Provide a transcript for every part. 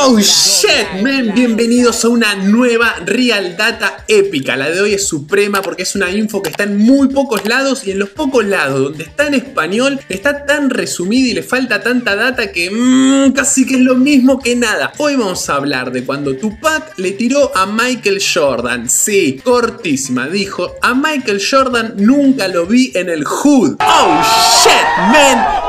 Oh shit, man, bienvenidos a una nueva Real Data épica. La de hoy es suprema porque es una info que está en muy pocos lados y en los pocos lados donde está en español está tan resumida y le falta tanta data que mmm, casi que es lo mismo que nada. Hoy vamos a hablar de cuando Tupac le tiró a Michael Jordan. Sí, cortísima, dijo, a Michael Jordan nunca lo vi en el hood. Oh shit, man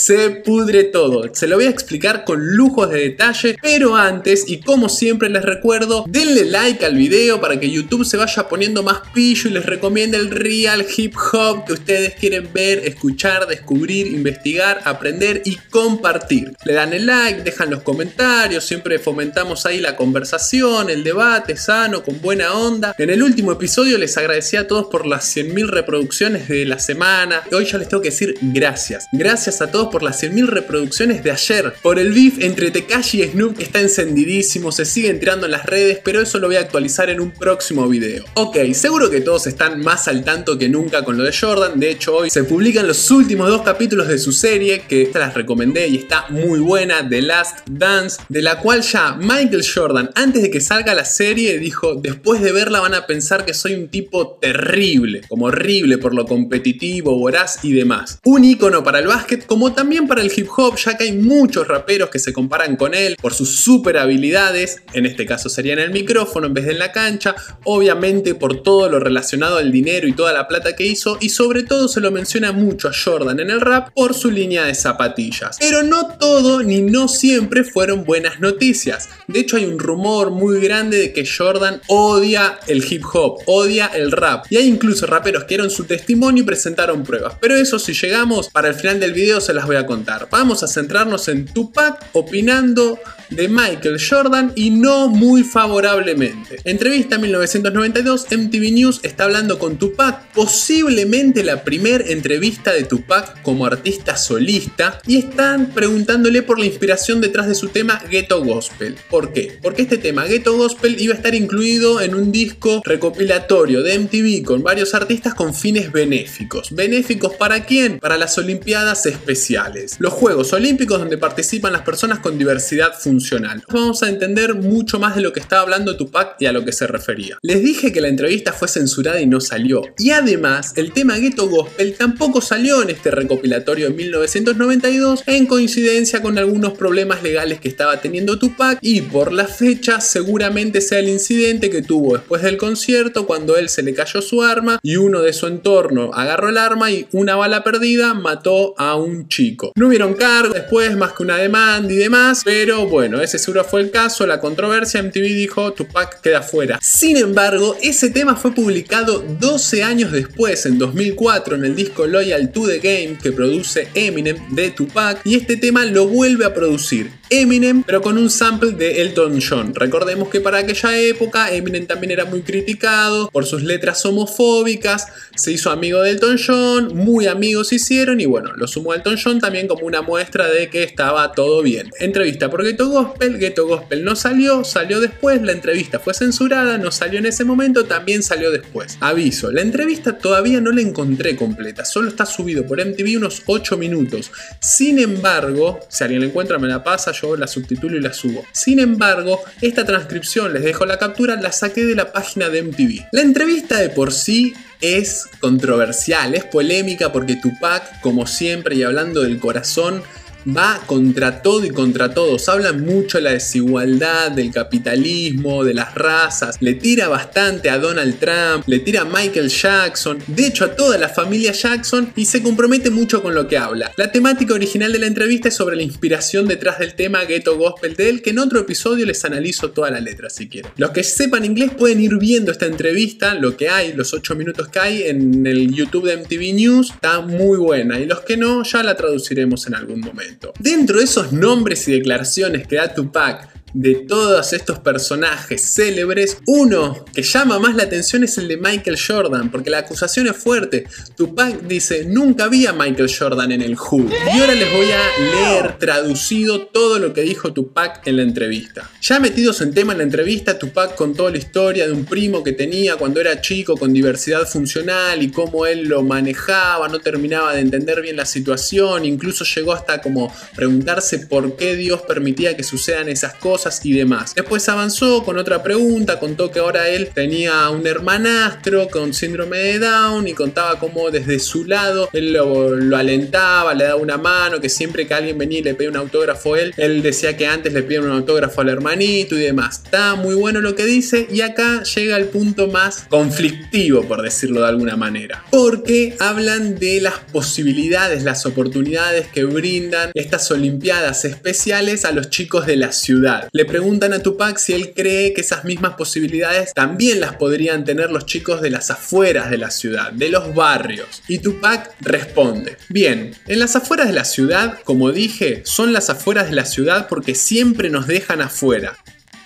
se pudre todo. Se lo voy a explicar con lujos de detalle, pero antes, y como siempre les recuerdo, denle like al video para que YouTube se vaya poniendo más pillo y les recomiende el real hip hop que ustedes quieren ver, escuchar, descubrir, investigar, aprender y compartir. Le dan el like, dejan los comentarios, siempre fomentamos ahí la conversación, el debate sano, con buena onda. En el último episodio les agradecí a todos por las 100.000 reproducciones de la semana. Hoy ya les tengo que decir gracias. Gracias a todos por las 100.000 reproducciones de ayer, por el beef entre Tekashi y Snoop que está encendidísimo, se sigue entrando en las redes, pero eso lo voy a actualizar en un próximo video. Ok, seguro que todos están más al tanto que nunca con lo de Jordan, de hecho hoy se publican los últimos dos capítulos de su serie, que esta las recomendé y está muy buena, The Last Dance, de la cual ya Michael Jordan, antes de que salga la serie, dijo, después de verla van a pensar que soy un tipo terrible, como horrible por lo competitivo, voraz y demás. Un icono para el básquet como también para el hip hop, ya que hay muchos raperos que se comparan con él por sus super habilidades, en este caso sería en el micrófono en vez de en la cancha, obviamente por todo lo relacionado al dinero y toda la plata que hizo, y sobre todo se lo menciona mucho a Jordan en el rap por su línea de zapatillas. Pero no todo ni no siempre fueron buenas noticias. De hecho hay un rumor muy grande de que Jordan odia el hip hop, odia el rap, y hay incluso raperos que dieron su testimonio y presentaron pruebas. Pero eso si llegamos, para el final del video se las voy a contar. Vamos a centrarnos en Tupac opinando de Michael Jordan y no muy favorablemente. Entrevista 1992, MTV News está hablando con Tupac, posiblemente la primera entrevista de Tupac como artista solista, y están preguntándole por la inspiración detrás de su tema Ghetto Gospel. ¿Por qué? Porque este tema Ghetto Gospel iba a estar incluido en un disco recopilatorio de MTV con varios artistas con fines benéficos. ¿Benéficos para quién? Para las Olimpiadas Especiales. Los Juegos Olímpicos donde participan las personas con diversidad funcional Vamos a entender mucho más de lo que estaba hablando Tupac y a lo que se refería. Les dije que la entrevista fue censurada y no salió. Y además, el tema Ghetto Gospel tampoco salió en este recopilatorio de 1992 en coincidencia con algunos problemas legales que estaba teniendo Tupac y por la fecha seguramente sea el incidente que tuvo después del concierto cuando él se le cayó su arma y uno de su entorno agarró el arma y una bala perdida mató a un chico. No hubieron cargo después más que una demanda y demás, pero bueno, ese seguro fue el caso, la controversia, MTV dijo Tupac queda fuera. Sin embargo, ese tema fue publicado 12 años después, en 2004, en el disco Loyal to the Game que produce Eminem de Tupac, y este tema lo vuelve a producir. Eminem, pero con un sample de Elton John. Recordemos que para aquella época Eminem también era muy criticado por sus letras homofóbicas, se hizo amigo de Elton John, muy amigos hicieron y bueno, lo sumó a Elton John también como una muestra de que estaba todo bien. Entrevista por Ghetto Gospel, Ghetto Gospel no salió, salió después, la entrevista fue censurada, no salió en ese momento, también salió después. Aviso, la entrevista todavía no la encontré completa, solo está subido por MTV unos 8 minutos. Sin embargo, si alguien la encuentra me la pasa, yo la subtitulo y la subo. Sin embargo, esta transcripción, les dejo la captura, la saqué de la página de MTV. La entrevista de por sí es controversial, es polémica porque Tupac, como siempre y hablando del corazón, va contra todo y contra todos. Habla mucho de la desigualdad, del capitalismo, de las razas. Le tira bastante a Donald Trump, le tira a Michael Jackson, de hecho a toda la familia Jackson y se compromete mucho con lo que habla. La temática original de la entrevista es sobre la inspiración detrás del tema Ghetto Gospel de él, que en otro episodio les analizo toda la letra si quieren. Los que sepan inglés pueden ir viendo esta entrevista, lo que hay, los 8 minutos que hay en el YouTube de MTV News, está muy buena y los que no ya la traduciremos en algún momento. Dentro de esos nombres y declaraciones que da Tupac de todos estos personajes célebres, uno que llama más la atención es el de Michael Jordan, porque la acusación es fuerte. Tupac dice, nunca había Michael Jordan en el Who. Y ahora les voy a leer traducido todo lo que dijo Tupac en la entrevista. Ya metidos en tema en la entrevista, Tupac contó la historia de un primo que tenía cuando era chico con diversidad funcional y cómo él lo manejaba, no terminaba de entender bien la situación, incluso llegó hasta como preguntarse por qué Dios permitía que sucedan esas cosas y demás. Después avanzó con otra pregunta, contó que ahora él tenía un hermanastro con síndrome de Down y contaba cómo desde su lado él lo, alentaba, le daba una mano, que siempre que alguien venía y le pedía un autógrafo a él, él decía que antes le pedía un autógrafo al hermanito y demás. Está muy bueno lo que dice y acá llega el punto más conflictivo, por decirlo de alguna manera. Porque hablan de las posibilidades, las oportunidades que brindan estas Olimpiadas especiales a los chicos de la ciudad. Le preguntan a Tupac si él cree que esas mismas posibilidades también las podrían tener los chicos de las afueras de la ciudad, de los barrios. Y Tupac responde, bien, en las afueras de la ciudad, como dije, son las afueras de la ciudad porque siempre nos dejan afuera.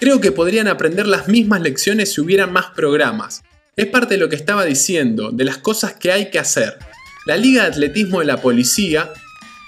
Creo que podrían aprender las mismas lecciones si hubieran más programas. Es parte de lo que estaba diciendo, de las cosas que hay que hacer. La Liga de Atletismo de la Policía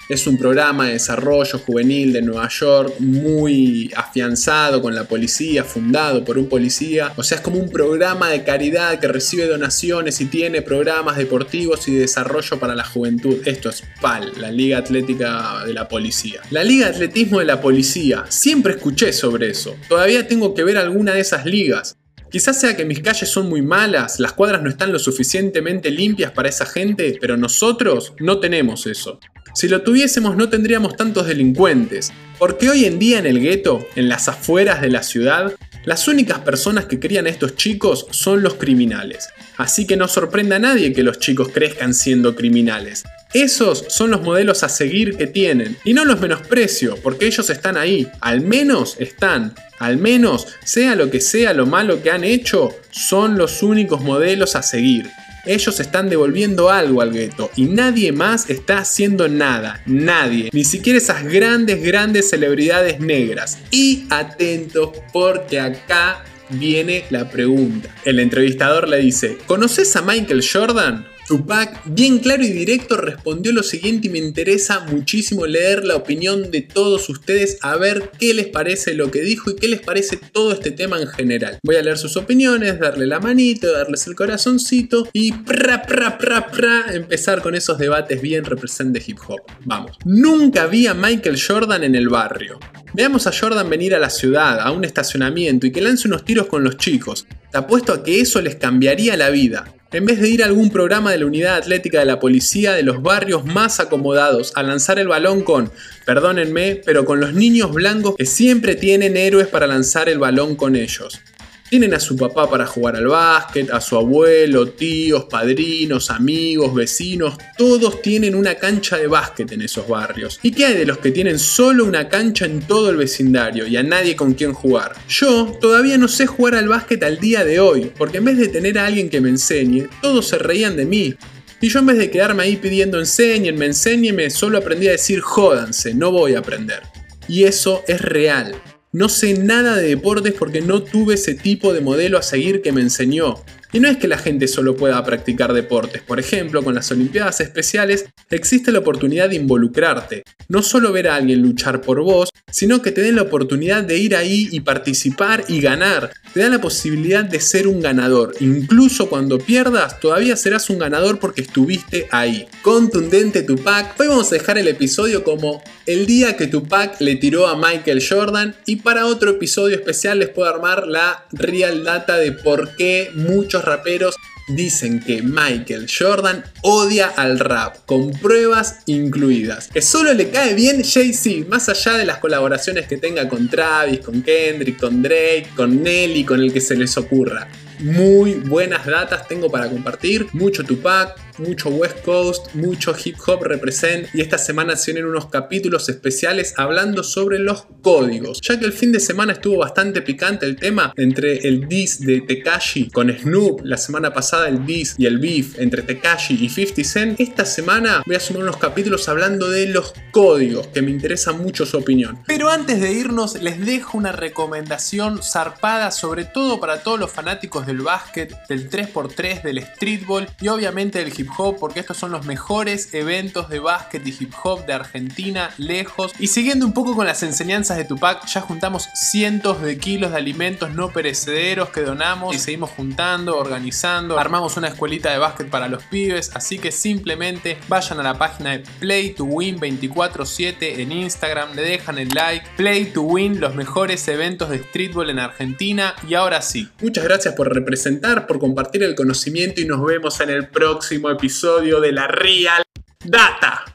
es un programa de desarrollo juvenil de Nueva York muy afianzado con la policía, fundado por un policía. O sea, es como un programa de caridad que recibe donaciones y tiene programas deportivos y de desarrollo para la juventud. Esto es PAL, la Liga Atlética de la Policía. La Liga de Atletismo de la Policía. Siempre escuché sobre eso. Todavía tengo que ver alguna de esas ligas. Quizás sea que mis calles son muy malas, las cuadras no están lo suficientemente limpias para esa gente, pero nosotros no tenemos eso. Si lo tuviésemos no tendríamos tantos delincuentes, porque hoy en día en el gueto, en las afueras de la ciudad, las únicas personas que crían a estos chicos son los criminales. Así que no sorprenda a nadie que los chicos crezcan siendo criminales. Esos son los modelos a seguir que tienen. Y no los menosprecio, porque ellos están ahí. Al menos están. Al menos, sea lo que sea lo malo que han hecho, son los únicos modelos a seguir ellos están devolviendo algo al gueto y nadie más está haciendo nada, nadie, ni siquiera esas grandes, grandes celebridades negras. Y atentos porque acá viene la pregunta. El entrevistador le dice, ¿conoces a Michael Jordan? Tupac, bien claro y directo, respondió lo siguiente y me interesa muchísimo leer la opinión de todos ustedes a ver qué les parece lo que dijo y qué les parece todo este tema en general. Voy a leer sus opiniones, darle la manito, darles el corazoncito y pra, pra, pra, pra, empezar con esos debates bien represent de hip hop. Vamos. Nunca vi a Michael Jordan en el barrio. Veamos a Jordan venir a la ciudad, a un estacionamiento y que lance unos tiros con los chicos. Te apuesto a que eso les cambiaría la vida. En vez de ir a algún programa de la unidad atlética de la policía de los barrios más acomodados a lanzar el balón con, perdónenme, pero con los niños blancos que siempre tienen héroes para lanzar el balón con ellos. Tienen a su papá para jugar al básquet, a su abuelo, tíos, padrinos, amigos, vecinos, todos tienen una cancha de básquet en esos barrios. ¿Y qué hay de los que tienen solo una cancha en todo el vecindario y a nadie con quien jugar? Yo todavía no sé jugar al básquet al día de hoy, porque en vez de tener a alguien que me enseñe, todos se reían de mí. Y yo en vez de quedarme ahí pidiendo enséñenme, enséñenme, solo aprendí a decir jódanse, no voy a aprender. Y eso es real. No sé nada de deportes porque no tuve ese tipo de modelo a seguir que me enseñó. Y no es que la gente solo pueda practicar deportes, por ejemplo, con las Olimpiadas Especiales existe la oportunidad de involucrarte, no solo ver a alguien luchar por vos, sino que te den la oportunidad de ir ahí y participar y ganar. Te dan la posibilidad de ser un ganador. Incluso cuando pierdas, todavía serás un ganador porque estuviste ahí. Contundente Tupac. Hoy vamos a dejar el episodio como el día que Tupac le tiró a Michael Jordan. Y para otro episodio especial les puedo armar la real data de por qué muchos raperos dicen que Michael Jordan odia al rap, con pruebas incluidas. Que solo le cae bien Jay-Z, más allá de las colaboraciones que tenga con Travis, con Kendrick, con Drake, con Nelly, con el que se les ocurra. Muy buenas datas tengo para compartir, mucho Tupac, mucho West Coast, mucho hip hop represent y esta semana se vienen unos capítulos especiales hablando sobre los códigos, ya que el fin de semana estuvo bastante picante el tema entre el diss de Tekashi con Snoop, la semana pasada el diss y el beef entre Tekashi y 50 Cent, esta semana voy a sumar unos capítulos hablando de los códigos, que me interesa mucho su opinión. Pero antes de irnos les dejo una recomendación zarpada sobre todo para todos los fanáticos del básquet, del 3x3, del streetball y obviamente del hip hop, porque estos son los mejores eventos de básquet y hip hop de Argentina, lejos. Y siguiendo un poco con las enseñanzas de Tupac, ya juntamos cientos de kilos de alimentos no perecederos que donamos y seguimos juntando, organizando, armamos una escuelita de básquet para los pibes, así que simplemente vayan a la página de Play to Win 24/7 en Instagram, le dejan el like, Play to Win, los mejores eventos de streetball en Argentina y ahora sí. Muchas gracias por representar, por compartir el conocimiento y nos vemos en el próximo episodio de la Real Data.